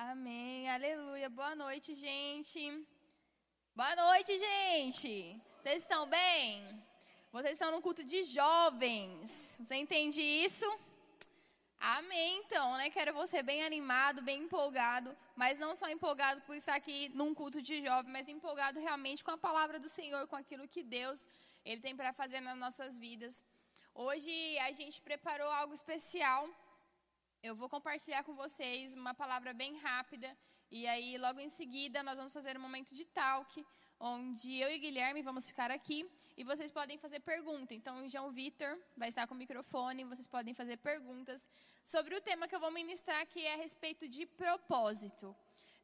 Amém, aleluia. Boa noite, gente. Boa noite, gente. Vocês estão bem? Vocês estão no culto de jovens. Você entende isso? Amém, então, né? Quero você bem animado, bem empolgado, mas não só empolgado por estar aqui num culto de jovem, mas empolgado realmente com a palavra do Senhor, com aquilo que Deus ele tem para fazer nas nossas vidas. Hoje a gente preparou algo especial. Eu vou compartilhar com vocês uma palavra bem rápida e aí logo em seguida nós vamos fazer um momento de talk, onde eu e Guilherme vamos ficar aqui e vocês podem fazer perguntas. Então, o João Vitor vai estar com o microfone, vocês podem fazer perguntas sobre o tema que eu vou ministrar, que é a respeito de propósito.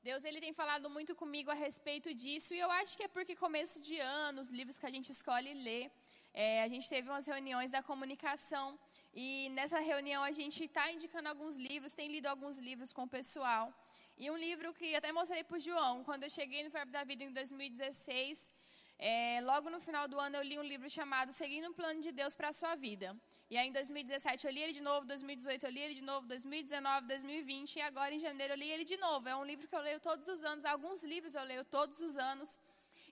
Deus ele tem falado muito comigo a respeito disso e eu acho que é porque começo de ano, os livros que a gente escolhe ler, é, a gente teve umas reuniões da comunicação e nessa reunião a gente está indicando alguns livros, tem lido alguns livros com o pessoal. E um livro que até mostrei para o João, quando eu cheguei no Verbo da Vida em 2016, é, logo no final do ano eu li um livro chamado Seguindo o Plano de Deus para a Sua Vida. E aí em 2017 eu li ele de novo, 2018 eu li ele de novo, 2019, 2020 e agora em janeiro eu li ele de novo. É um livro que eu leio todos os anos, alguns livros eu leio todos os anos.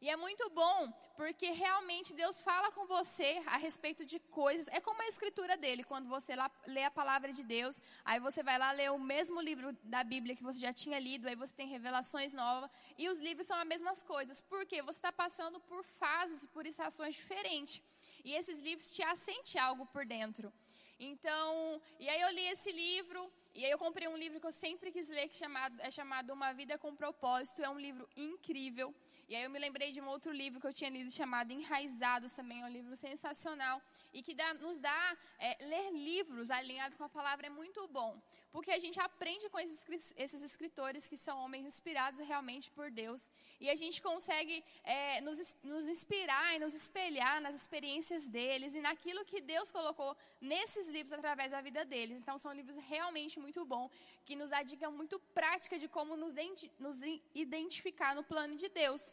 E é muito bom, porque realmente Deus fala com você a respeito de coisas. É como a escritura dele, quando você lá, lê a palavra de Deus, aí você vai lá ler o mesmo livro da Bíblia que você já tinha lido, aí você tem revelações novas. E os livros são as mesmas coisas. Por quê? Você está passando por fases, por estações diferentes. E esses livros te assentem algo por dentro. Então, e aí eu li esse livro, e aí eu comprei um livro que eu sempre quis ler, que é chamado, é chamado Uma Vida com Propósito. É um livro incrível. E aí eu me lembrei de um outro livro que eu tinha lido chamado Enraizados, também é um livro sensacional e que dá, nos dá é, ler livros alinhados com a palavra é muito bom, porque a gente aprende com esses, esses escritores que são homens inspirados realmente por Deus e a gente consegue é, nos, nos inspirar e nos espelhar nas experiências deles e naquilo que Deus colocou nesses livros através da vida deles. Então são livros realmente muito bons que nos dá dica muito prática de como nos, nos identificar no plano de Deus.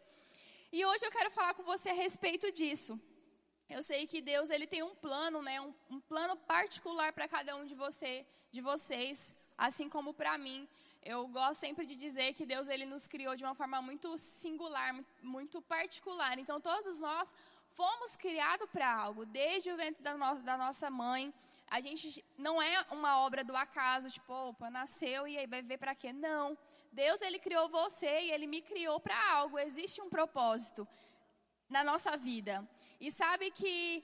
E hoje eu quero falar com você a respeito disso. Eu sei que Deus ele tem um plano, né, um, um plano particular para cada um de você, de vocês, assim como para mim. Eu gosto sempre de dizer que Deus ele nos criou de uma forma muito singular, muito particular. Então todos nós fomos criados para algo, desde o ventre da, no, da nossa mãe. A gente não é uma obra do acaso, tipo, opa, nasceu e aí vai ver para quê? Não. Deus ele criou você e ele me criou para algo. Existe um propósito na nossa vida. E sabe que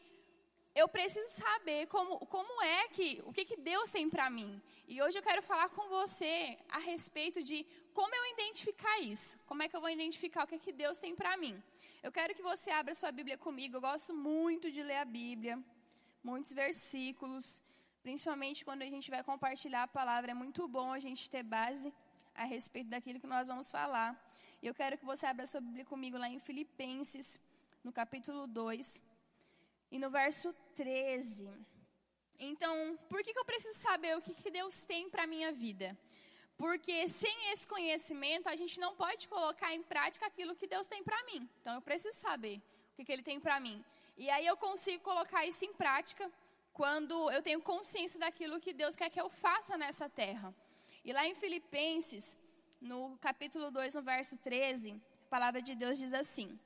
eu preciso saber como, como é que, o que, que Deus tem para mim. E hoje eu quero falar com você a respeito de como eu identificar isso. Como é que eu vou identificar o que, que Deus tem para mim. Eu quero que você abra sua Bíblia comigo. Eu gosto muito de ler a Bíblia, muitos versículos, principalmente quando a gente vai compartilhar a palavra. É muito bom a gente ter base a respeito daquilo que nós vamos falar. E eu quero que você abra sua Bíblia comigo lá em Filipenses, no capítulo 2, e no verso 13. Então, por que, que eu preciso saber o que, que Deus tem para a minha vida? Porque sem esse conhecimento, a gente não pode colocar em prática aquilo que Deus tem para mim. Então, eu preciso saber o que, que Ele tem para mim. E aí eu consigo colocar isso em prática quando eu tenho consciência daquilo que Deus quer que eu faça nessa terra. E lá em Filipenses, no capítulo 2, no verso 13, a palavra de Deus diz assim: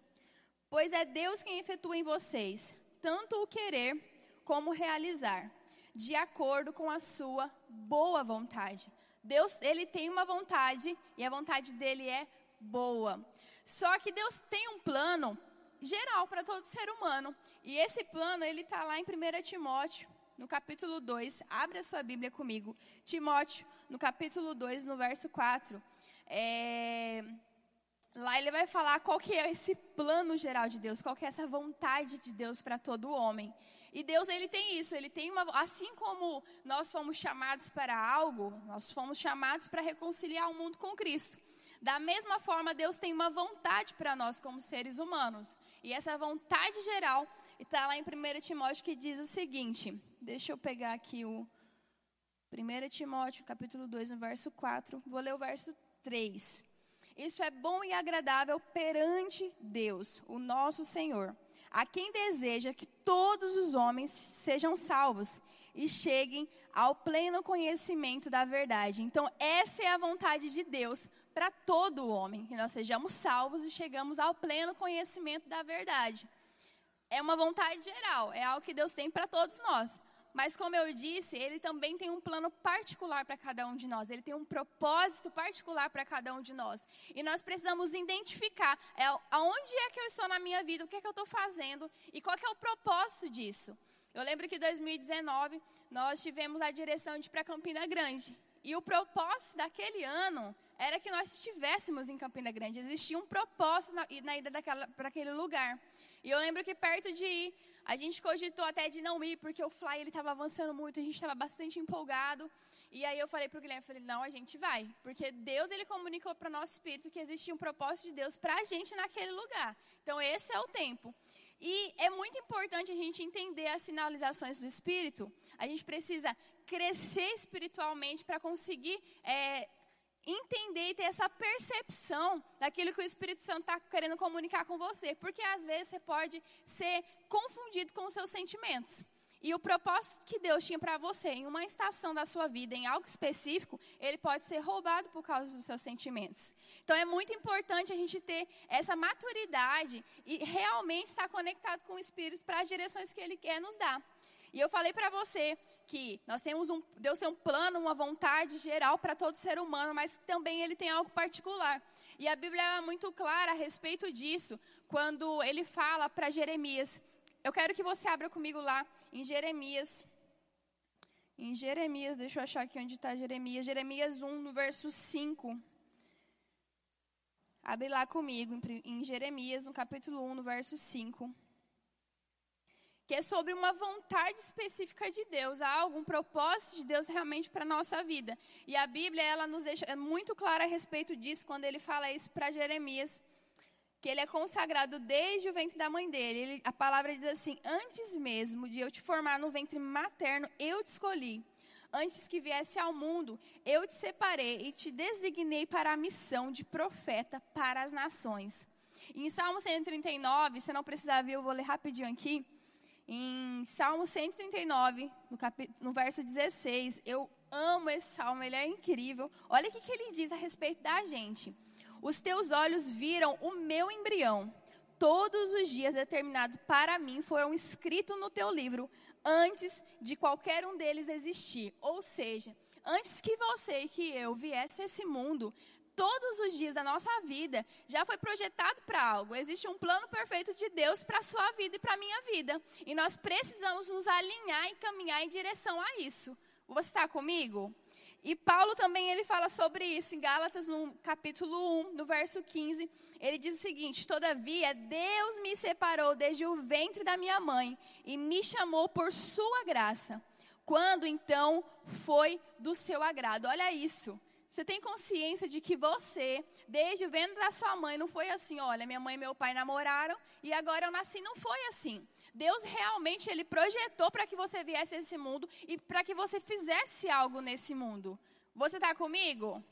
Pois é Deus quem efetua em vocês tanto o querer como realizar, de acordo com a sua boa vontade. Deus, ele tem uma vontade e a vontade dele é boa. Só que Deus tem um plano geral para todo ser humano. E esse plano, ele está lá em 1 Timóteo, no capítulo 2. Abre a sua Bíblia comigo. Timóteo, no capítulo 2, no verso 4, é, lá ele vai falar qual que é esse plano geral de Deus, qual que é essa vontade de Deus para todo homem. E Deus ele tem isso, ele tem uma, assim como nós fomos chamados para algo, nós fomos chamados para reconciliar o mundo com Cristo. Da mesma forma, Deus tem uma vontade para nós como seres humanos. E essa vontade geral está lá em 1 Timóteo que diz o seguinte: deixa eu pegar aqui o 1 Timóteo, capítulo 2, no verso 4. Vou ler o verso 3. Isso é bom e agradável perante Deus, o nosso Senhor, a quem deseja que todos os homens sejam salvos e cheguem ao pleno conhecimento da verdade. Então, essa é a vontade de Deus para todo homem, que nós sejamos salvos e chegamos ao pleno conhecimento da verdade. É uma vontade geral, é algo que Deus tem para todos nós. Mas como eu disse, ele também tem um plano particular para cada um de nós. Ele tem um propósito particular para cada um de nós. E nós precisamos identificar é, aonde é que eu estou na minha vida, o que é que eu estou fazendo e qual é o propósito disso. Eu lembro que em 2019 nós tivemos a direção de ir para Campina Grande. E o propósito daquele ano era que nós estivéssemos em Campina Grande. Existia um propósito na, na ida para aquele lugar. E eu lembro que perto de ir, a gente cogitou até de não ir, porque o fly ele estava avançando muito, a gente estava bastante empolgado. E aí eu falei para o Guilherme, falei, não, a gente vai. Porque Deus, ele comunicou para o nosso espírito que existia um propósito de Deus para a gente naquele lugar. Então esse é o tempo. E é muito importante a gente entender as sinalizações do Espírito. A gente precisa crescer espiritualmente para conseguir é, entender e ter essa percepção daquilo que o Espírito Santo está querendo comunicar com você. Porque às vezes você pode ser confundido com os seus sentimentos. E o propósito que Deus tinha para você em uma estação da sua vida, em algo específico, ele pode ser roubado por causa dos seus sentimentos. Então é muito importante a gente ter essa maturidade e realmente estar conectado com o Espírito para as direções que ele quer nos dar. E eu falei para você que nós temos um, Deus tem um plano, uma vontade geral para todo ser humano, mas também ele tem algo particular. E a Bíblia é muito clara a respeito disso, quando ele fala para Jeremias. Eu quero que você abra comigo lá em Jeremias. Em Jeremias, deixa eu achar aqui onde está Jeremias. Jeremias 1, no verso 5. Abre lá comigo, em Jeremias, no capítulo 1, no verso 5 que é sobre uma vontade específica de Deus, há algum propósito de Deus realmente para a nossa vida. E a Bíblia, ela nos deixa é muito clara a respeito disso, quando ele fala isso para Jeremias, que ele é consagrado desde o ventre da mãe dele. Ele, a palavra diz assim: Antes mesmo de eu te formar no ventre materno, eu te escolhi. Antes que viesse ao mundo, eu te separei e te designei para a missão de profeta para as nações. E em Salmo 139, você não precisa ver, eu vou ler rapidinho aqui em Salmo 139, no, cap... no verso 16. Eu amo esse salmo, ele é incrível. Olha o que, que ele diz a respeito da gente. Os teus olhos viram o meu embrião. Todos os dias determinados para mim foram escritos no teu livro, antes de qualquer um deles existir. Ou seja, antes que você e que eu viesse a esse mundo, todos os dias da nossa vida já foi projetado para algo. Existe um plano perfeito de Deus para a sua vida e para a minha vida. E nós precisamos nos alinhar e caminhar em direção a isso. Você está comigo? E Paulo também ele fala sobre isso em Gálatas, no capítulo 1, no verso 15. Ele diz o seguinte: Todavia, Deus me separou desde o ventre da minha mãe e me chamou por sua graça. Quando então foi do seu agrado? Olha isso. Você tem consciência de que você, desde o ventre da sua mãe, não foi assim, olha, minha mãe e meu pai namoraram e agora eu nasci, não foi assim. Deus realmente ele projetou para que você viesse a esse mundo e para que você fizesse algo nesse mundo. Você está comigo?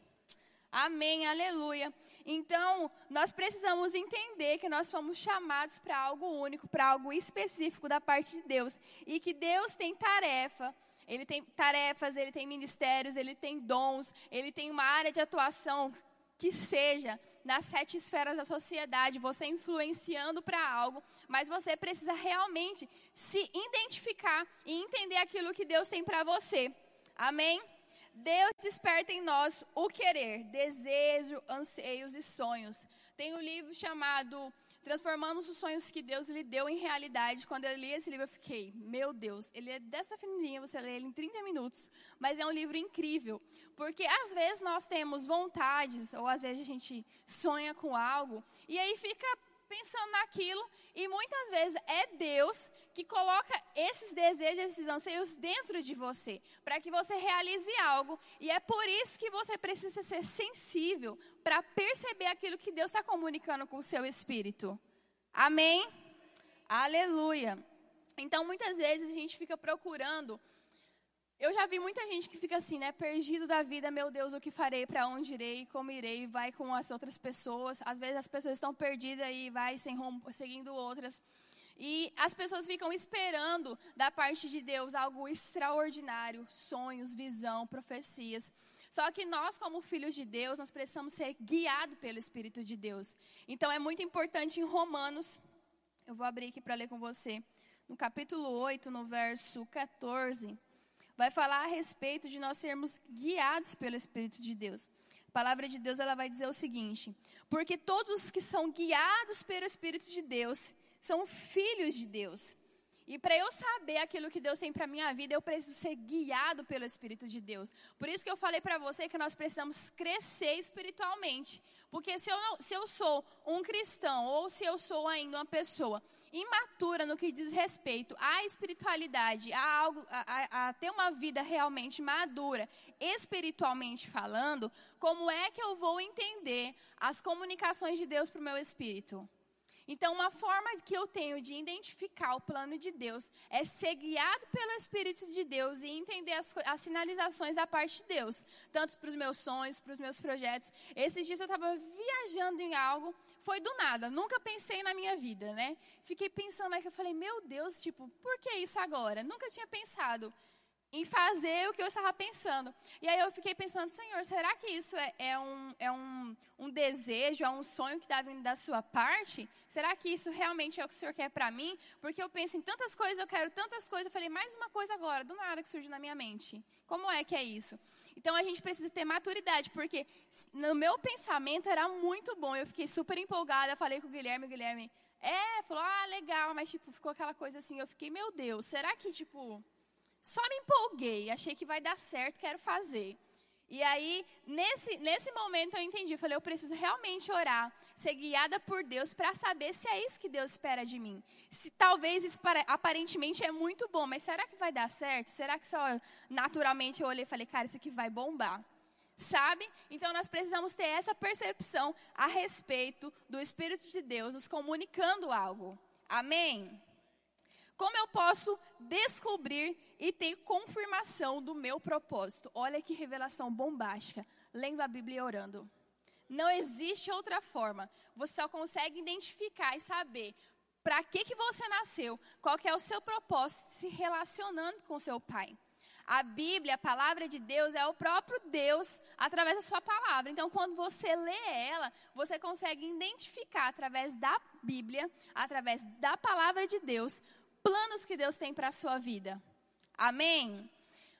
Amém, aleluia. Então, nós precisamos entender que nós fomos chamados para algo único, para algo específico da parte de Deus. E que Deus tem tarefa ele tem tarefas, ele tem ministérios, ele tem dons, ele tem uma área de atuação que seja nas sete esferas da sociedade, você influenciando para algo, mas você precisa realmente se identificar e entender aquilo que Deus tem para você. Amém? Deus desperta em nós o querer, desejo, anseios e sonhos. Tem um livro chamado transformando os sonhos que Deus lhe deu em realidade. Quando eu li esse livro, eu fiquei, meu Deus, ele é dessa fininha, você lê ele em 30 minutos, mas é um livro incrível, porque às vezes nós temos vontades, ou às vezes a gente sonha com algo, e aí fica pensando naquilo, e muitas vezes é Deus que coloca esses desejos, esses anseios dentro de você, para que você realize algo, e é por isso que você precisa ser sensível para perceber aquilo que Deus está comunicando com o seu espírito. Amém? Aleluia. Então, muitas vezes a gente fica procurando eu já vi muita gente que fica assim, né? Perdido da vida, meu Deus, o que farei, para onde irei, como irei, vai com as outras pessoas. Às vezes as pessoas estão perdidas e vai sem rumo, seguindo outras. E as pessoas ficam esperando da parte de Deus algo extraordinário, sonhos, visão, profecias. Só que nós, como filhos de Deus, nós precisamos ser guiados pelo Espírito de Deus. Então é muito importante em Romanos, eu vou abrir aqui para ler com você, no capítulo 8, no verso 14, vai falar a respeito de nós sermos guiados pelo Espírito de Deus. A palavra de Deus ela vai dizer o seguinte: porque todos que são guiados pelo Espírito de Deus são filhos de Deus. E para eu saber aquilo que Deus tem para minha vida, eu preciso ser guiado pelo Espírito de Deus. Por isso que eu falei para você que nós precisamos crescer espiritualmente. Porque se eu, não, se eu sou um cristão ou se eu sou ainda uma pessoa imatura no que diz respeito à espiritualidade, a, algo, a, a, ter uma vida realmente madura, espiritualmente falando, como é que eu vou entender as comunicações de Deus para o meu espírito? Então, uma forma que eu tenho de identificar o plano de Deus é ser guiado pelo Espírito de Deus e entender as, as sinalizações da parte de Deus, tanto para os meus sonhos, para os meus projetos. Esses dias eu estava viajando em algo, foi do nada, nunca pensei na minha vida, né? Fiquei pensando aí que eu falei, meu Deus, tipo, por que isso agora? Nunca tinha pensado em fazer o que eu estava pensando. E aí eu fiquei pensando, Senhor, será que isso é, é, um, é um, um desejo, é um sonho que está vindo da sua parte? Será que isso realmente é o que o Senhor quer para mim? Porque eu penso em tantas coisas, eu quero tantas coisas. Eu falei, mais uma coisa agora, do nada que surge na minha mente. Como é que é isso? Então a gente precisa ter maturidade, porque no meu pensamento era muito bom. Eu fiquei super empolgada, falei com o Guilherme, o Guilherme, é, falou, ah, legal, mas tipo, ficou aquela coisa assim, eu fiquei, meu Deus, será que tipo só me empolguei, achei que vai dar certo, quero fazer. E aí, nesse, nesse momento eu entendi, falei, eu preciso realmente orar, ser guiada por Deus para saber se é isso que Deus espera de mim. Se talvez isso aparentemente é muito bom, mas será que vai dar certo? Será que só naturalmente eu olhei e falei, cara, isso aqui vai bombar? Sabe? Então nós precisamos ter essa percepção a respeito do Espírito de Deus nos comunicando algo. Amém? Como eu posso descobrir e ter confirmação do meu propósito? Olha que revelação bombástica. Lendo a Bíblia e orando. Não existe outra forma. Você só consegue identificar e saber para que, que você nasceu, qual que é o seu propósito se relacionando com seu pai. A Bíblia, a palavra de Deus, é o próprio Deus através da sua palavra. Então, quando você lê ela, você consegue identificar através da Bíblia, através da palavra de Deus, planos que Deus tem para a sua vida. Amém?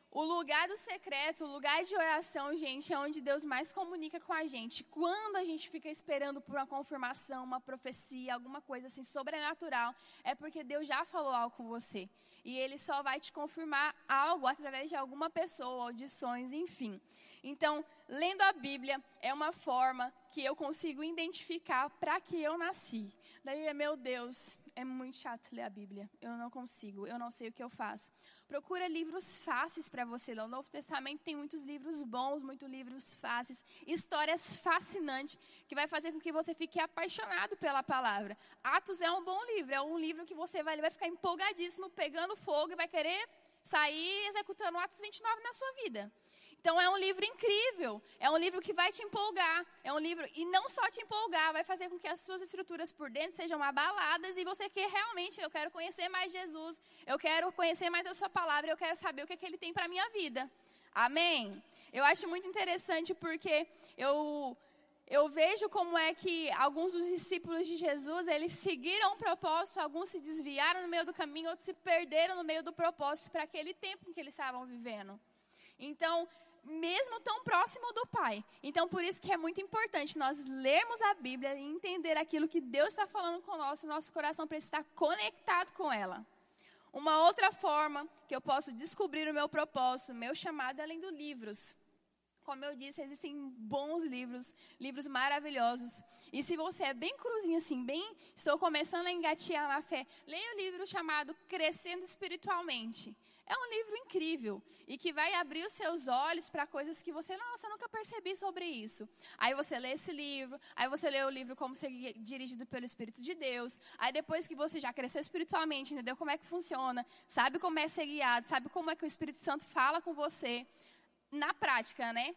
O lugar do secreto, o lugar de oração, gente, é onde Deus mais comunica com a gente. Quando a gente fica esperando por uma confirmação, uma profecia, alguma coisa assim sobrenatural, é porque Deus já falou algo com você. E Ele só vai te confirmar algo através de alguma pessoa, audições, enfim. Então, lendo a Bíblia é uma forma que eu consigo identificar para que eu nasci. Daí, meu Deus, é muito chato ler a Bíblia. Eu não consigo, eu não sei o que eu faço. Procura livros fáceis para você ler. O Novo Testamento tem muitos livros bons, muitos livros fáceis, histórias fascinantes que vai fazer com que você fique apaixonado pela palavra. Atos é um bom livro, é um livro que você vai, vai ficar empolgadíssimo, pegando fogo e vai querer sair executando Atos 29 na sua vida. Então é um livro incrível, é um livro que vai te empolgar, é um livro e não só te empolgar, vai fazer com que as suas estruturas por dentro sejam abaladas e você quer realmente, eu quero conhecer mais Jesus, eu quero conhecer mais a sua palavra, eu quero saber o que, é que ele tem para minha vida. Amém. Eu acho muito interessante porque eu eu vejo como é que alguns dos discípulos de Jesus, eles seguiram o propósito, alguns se desviaram no meio do caminho, outros se perderam no meio do propósito para aquele tempo em que eles estavam vivendo. Então, mesmo tão próximo do Pai. Então, por isso que é muito importante nós lermos a Bíblia e entender aquilo que Deus está falando conosco, nosso coração precisa estar conectado com ela. Uma outra forma que eu posso descobrir o meu propósito, meu chamado, é além dos livros. Como eu disse, existem bons livros, livros maravilhosos. E se você é bem cruzinho assim, bem, estou começando a engatear na fé, leia o livro chamado Crescendo Espiritualmente. É um livro incrível e que vai abrir os seus olhos para coisas que você, nossa, nunca percebi sobre isso. Aí você lê esse livro, aí você lê o livro como ser dirigido pelo Espírito de Deus. Aí depois que você já cresceu espiritualmente, entendeu como é que funciona, sabe como é ser guiado, sabe como é que o Espírito Santo fala com você na prática, né?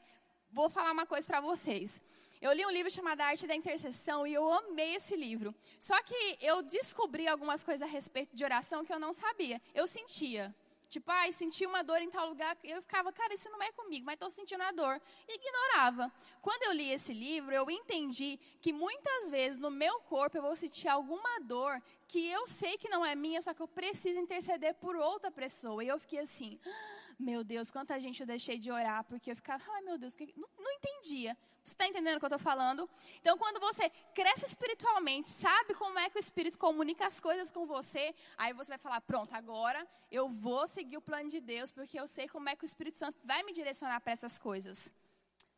vou falar uma coisa para vocês. Eu li um livro chamado Arte da Intercessão e eu amei esse livro. Só que eu descobri algumas coisas a respeito de oração que eu não sabia. Eu sentia. Tipo, ai, senti uma dor em tal lugar. Eu ficava, cara, isso não é comigo, mas estou sentindo a dor. E ignorava. Quando eu li esse livro, eu entendi que muitas vezes no meu corpo eu vou sentir alguma dor que eu sei que não é minha, só que eu preciso interceder por outra pessoa. E eu fiquei assim, ah, meu Deus, quanta gente eu deixei de orar, porque eu ficava, ai meu Deus, não, não entendia. Você está entendendo o que eu estou falando? Então, quando você cresce espiritualmente, sabe como é que o Espírito comunica as coisas com você, aí você vai falar: pronto, agora eu vou seguir o plano de Deus, porque eu sei como é que o Espírito Santo vai me direcionar para essas coisas.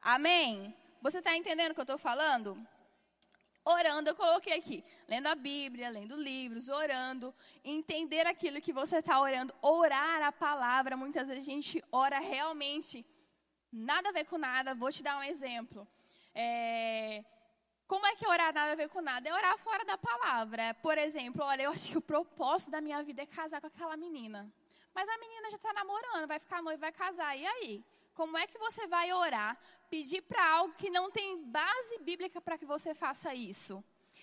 Amém? Você está entendendo o que eu estou falando? Orando, eu coloquei aqui, lendo a Bíblia, lendo livros, orando, entender aquilo que você está orando, orar a palavra. Muitas vezes a gente ora realmente Nada a ver com nada, vou te dar um exemplo. É, como é que orar nada a ver com nada? É orar fora da palavra. Por exemplo, olha, eu acho que o propósito da minha vida é casar com aquela menina. Mas a menina já está namorando, vai ficar noiva, vai casar. E aí? Como é que você vai orar, pedir para algo que não tem base bíblica para que você faça isso?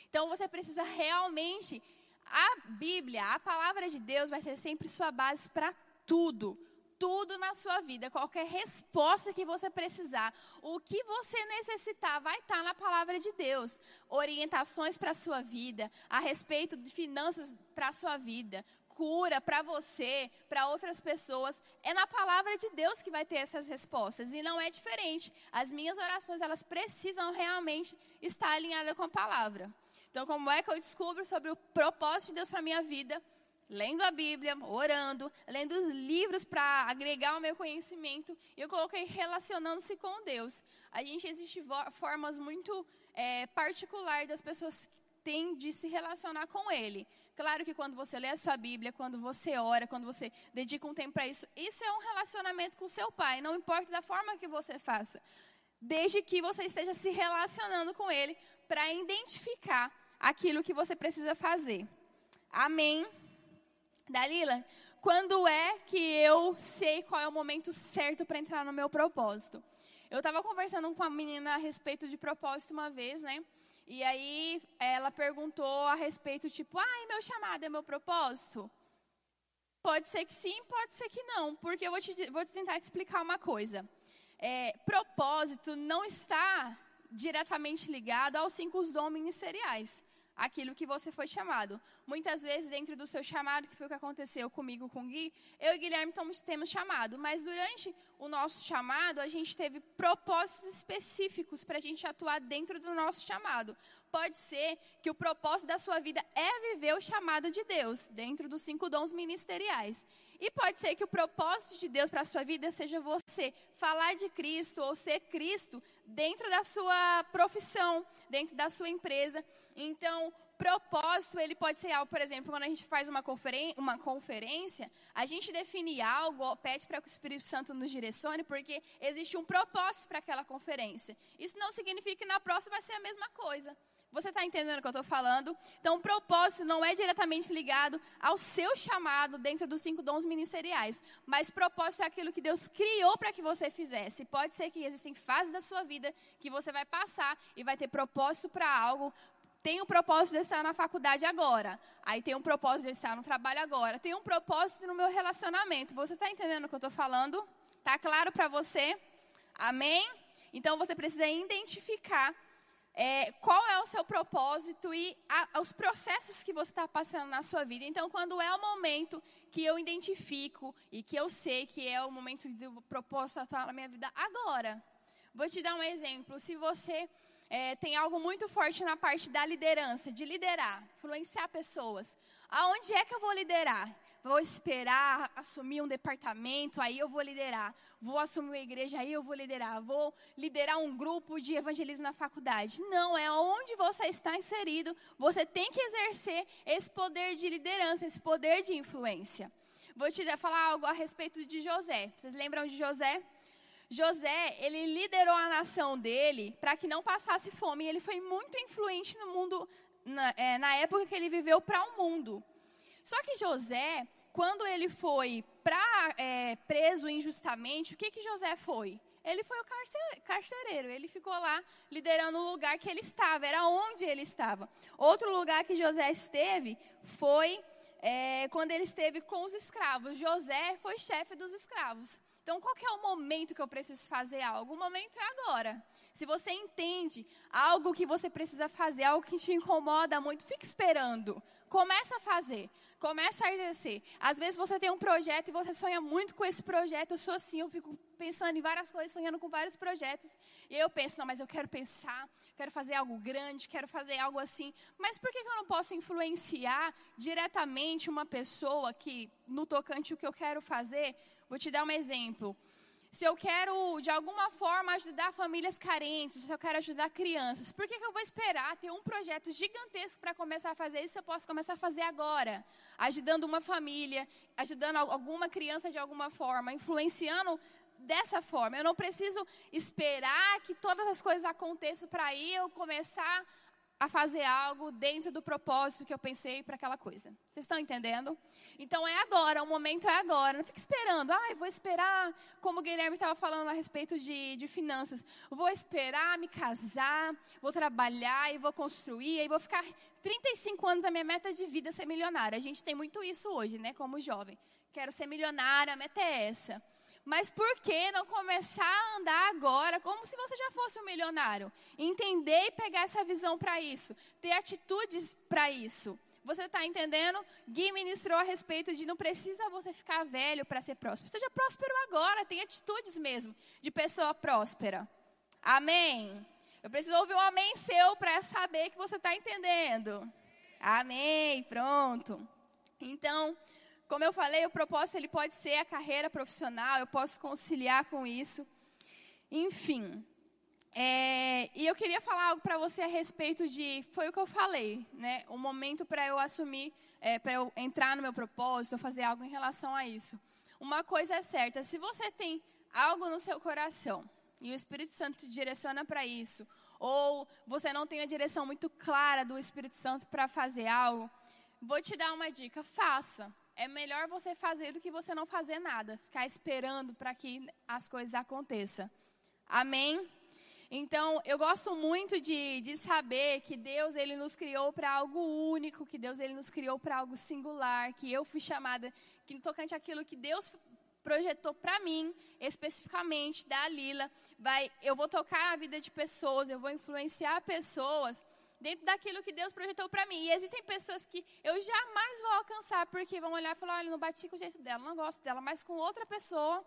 Então você precisa realmente. A Bíblia, a palavra de Deus, vai ser sempre sua base para tudo tudo na sua vida, qualquer resposta que você precisar, o que você necessitar, vai estar na palavra de Deus. Orientações para a sua vida, a respeito de finanças para a sua vida, cura para você, para outras pessoas, é na palavra de Deus que vai ter essas respostas e não é diferente. As minhas orações, elas precisam realmente estar alinhadas com a palavra. Então, como é que eu descubro sobre o propósito de Deus para minha vida? lendo a Bíblia, orando, lendo os livros para agregar o meu conhecimento, e eu coloquei relacionando-se com Deus. A gente existe formas muito é, particulares das pessoas têm de se relacionar com Ele. Claro que quando você lê a sua Bíblia, quando você ora, quando você dedica um tempo para isso, isso é um relacionamento com o seu Pai, não importa da forma que você faça, desde que você esteja se relacionando com Ele para identificar aquilo que você precisa fazer. Amém. Dalila, quando é que eu sei qual é o momento certo para entrar no meu propósito? Eu estava conversando com uma menina a respeito de propósito uma vez, né? E aí ela perguntou a respeito, tipo, ai, meu chamado é meu propósito? Pode ser que sim, pode ser que não, porque eu vou, te, vou tentar te explicar uma coisa. É, propósito não está diretamente ligado aos cinco dons ministeriais aquilo que você foi chamado. Muitas vezes, dentro do seu chamado, que foi o que aconteceu comigo com o Gui, eu e Guilherme temos chamado. Mas durante o nosso chamado, a gente teve propósitos específicos para a gente atuar dentro do nosso chamado. Pode ser que o propósito da sua vida é viver o chamado de Deus, dentro dos cinco dons ministeriais. E pode ser que o propósito de Deus para a sua vida seja você falar de Cristo ou ser Cristo dentro da sua profissão, dentro da sua empresa. Então, propósito, ele pode ser algo, por exemplo, quando a gente faz uma, uma conferência, a gente define algo, pede para que o Espírito Santo nos direcione, porque existe um propósito para aquela conferência. Isso não significa que na próxima vai ser a mesma coisa. Você está entendendo o que eu estou falando? Então, o propósito não é diretamente ligado ao seu chamado dentro dos cinco dons ministeriais, mas propósito é aquilo que Deus criou para que você fizesse. Pode ser que existem fases da sua vida que você vai passar e vai ter propósito para algo. Tem um propósito de estar na faculdade agora. Aí tem um propósito de estar no trabalho agora. Tem um propósito no meu relacionamento. Você está entendendo o que eu estou falando? Está claro para você? Amém? Então você precisa identificar é, qual é o seu propósito e a, os processos que você está passando na sua vida. Então, quando é o momento que eu identifico e que eu sei que é o momento do propósito atual na minha vida, agora. Vou te dar um exemplo. Se você é, tem algo muito forte na parte da liderança, de liderar, influenciar pessoas, aonde é que eu vou liderar? Vou esperar assumir um departamento, aí eu vou liderar. Vou assumir uma igreja, aí eu vou liderar. Vou liderar um grupo de evangelismo na faculdade. Não, é onde você está inserido. Você tem que exercer esse poder de liderança, esse poder de influência. Vou te falar algo a respeito de José. Vocês lembram de José? José, ele liderou a nação dele para que não passasse fome. Ele foi muito influente no mundo, na, é, na época que ele viveu para o mundo. Só que José, quando ele foi pra, é, preso injustamente, o que, que José foi? Ele foi o carcereiro, ele ficou lá liderando o lugar que ele estava, era onde ele estava. Outro lugar que José esteve foi é, quando ele esteve com os escravos. José foi chefe dos escravos. Então, qual é o momento que eu preciso fazer algo? O momento é agora. Se você entende algo que você precisa fazer, algo que te incomoda muito, fique esperando. Começa a fazer. Começa a exercer. Às vezes você tem um projeto e você sonha muito com esse projeto. Eu sou assim, eu fico pensando em várias coisas, sonhando com vários projetos. E eu penso, não, mas eu quero pensar, quero fazer algo grande, quero fazer algo assim. Mas por que eu não posso influenciar diretamente uma pessoa que, no tocante o que eu quero fazer, Vou te dar um exemplo. Se eu quero, de alguma forma, ajudar famílias carentes, se eu quero ajudar crianças, por que, que eu vou esperar ter um projeto gigantesco para começar a fazer isso? Eu posso começar a fazer agora, ajudando uma família, ajudando alguma criança de alguma forma, influenciando dessa forma. Eu não preciso esperar que todas as coisas aconteçam para eu começar a fazer algo dentro do propósito que eu pensei para aquela coisa. Vocês estão entendendo? Então é agora, o momento é agora. Não fique esperando. Ah, vou esperar, como o Guilherme estava falando a respeito de, de finanças. Vou esperar me casar, vou trabalhar e vou construir, e vou ficar 35 anos, a minha meta de vida é ser milionária. A gente tem muito isso hoje, né, como jovem. Quero ser milionária, a meta é essa. Mas por que não começar a andar agora como se você já fosse um milionário? Entender e pegar essa visão para isso. Ter atitudes para isso. Você está entendendo? Gui ministrou a respeito de não precisa você ficar velho para ser próspero. Seja próspero agora, tem atitudes mesmo de pessoa próspera. Amém? Eu preciso ouvir um amém seu para saber que você está entendendo. Amém, pronto. Então, como eu falei, o propósito ele pode ser a carreira profissional, eu posso conciliar com isso. Enfim. É, e eu queria falar algo para você a respeito de. Foi o que eu falei, né? O momento para eu assumir, é, para eu entrar no meu propósito, fazer algo em relação a isso. Uma coisa é certa: se você tem algo no seu coração e o Espírito Santo te direciona para isso, ou você não tem a direção muito clara do Espírito Santo para fazer algo, vou te dar uma dica: faça é melhor você fazer do que você não fazer nada, ficar esperando para que as coisas aconteçam. Amém? Então, eu gosto muito de, de saber que Deus ele nos criou para algo único, que Deus ele nos criou para algo singular, que eu fui chamada, que no tocante aquilo que Deus projetou para mim, especificamente da Lila, vai, eu vou tocar a vida de pessoas, eu vou influenciar pessoas dentro daquilo que Deus projetou para mim. E existem pessoas que eu jamais vou alcançar, porque vão olhar e falar: olha, não bati com o jeito dela, não gosto dela, mas com outra pessoa.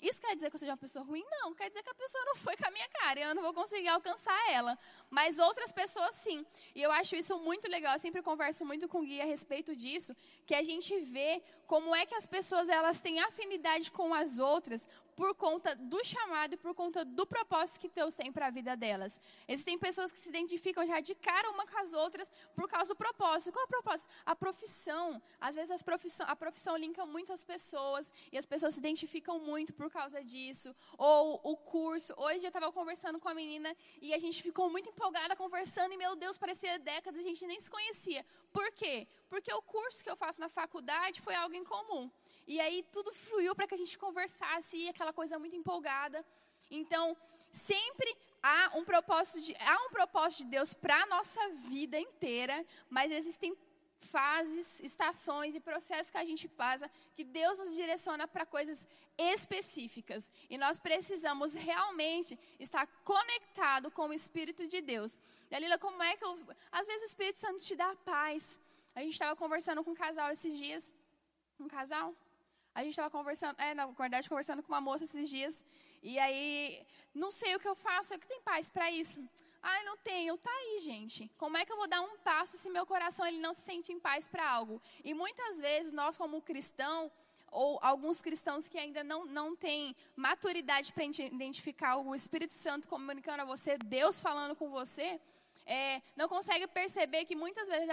Isso quer dizer que eu seja uma pessoa ruim? Não, quer dizer que a pessoa não foi com a minha cara eu não vou conseguir alcançar ela. Mas outras pessoas sim. E eu acho isso muito legal. Eu sempre converso muito com o Gui a respeito disso, que a gente vê como é que as pessoas elas têm afinidade com as outras por conta do chamado e por conta do propósito que Deus tem para a vida delas. Existem pessoas que se identificam já de cara uma com as outras por causa do propósito. Qual é o propósito? A profissão. Às vezes profissão, a profissão linka muito as pessoas e as pessoas se identificam muito por causa disso. Ou o curso. Hoje eu estava conversando com a menina e a gente ficou muito empolgada conversando e, meu Deus, parecia décadas, a gente nem se conhecia. Por quê? Porque o curso que eu faço na faculdade foi algo em comum. E aí tudo fluiu para que a gente conversasse e aquela coisa muito empolgada. Então, sempre há um propósito de, há um propósito de Deus para a nossa vida inteira, mas existem fases, estações e processos que a gente passa que Deus nos direciona para coisas específicas. E nós precisamos realmente estar conectado com o Espírito de Deus. Dalila, como é que eu. Às vezes o Espírito Santo te dá paz. A gente estava conversando com um casal esses dias. Um casal? A gente estava conversando, é, na verdade, conversando com uma moça esses dias. E aí, não sei o que eu faço, eu que tenho paz para isso. Ai, não tenho. Tá aí, gente. Como é que eu vou dar um passo se meu coração ele não se sente em paz para algo? E muitas vezes nós como cristão ou alguns cristãos que ainda não, não têm maturidade para identificar o Espírito Santo comunicando a você, Deus falando com você, é, não consegue perceber que muitas vezes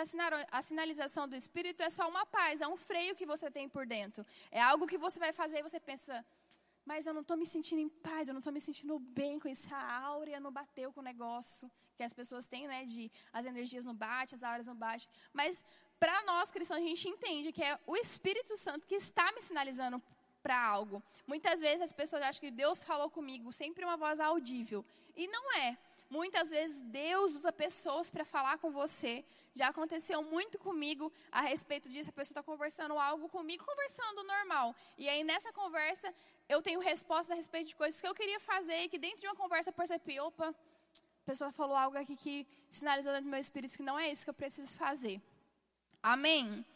a, sinalização do Espírito é só uma paz, é um freio que você tem por dentro. É algo que você vai fazer e você pensa, mas eu não estou me sentindo em paz, eu não estou me sentindo bem com isso. A áurea não bateu com o negócio que as pessoas têm, né? De as energias não batem, as áureas não batem. Mas para nós cristãos, a gente entende que é o Espírito Santo que está me sinalizando para algo. Muitas vezes as pessoas acham que Deus falou comigo, sempre uma voz audível. E não é. Muitas vezes Deus usa pessoas para falar com você. Já aconteceu muito comigo a respeito disso. A pessoa está conversando algo comigo, conversando normal. E aí nessa conversa eu tenho respostas a respeito de coisas que eu queria fazer e que dentro de uma conversa eu percebi, opa, a pessoa falou algo aqui que sinalizou dentro do meu espírito que não é isso que eu preciso fazer. Amém?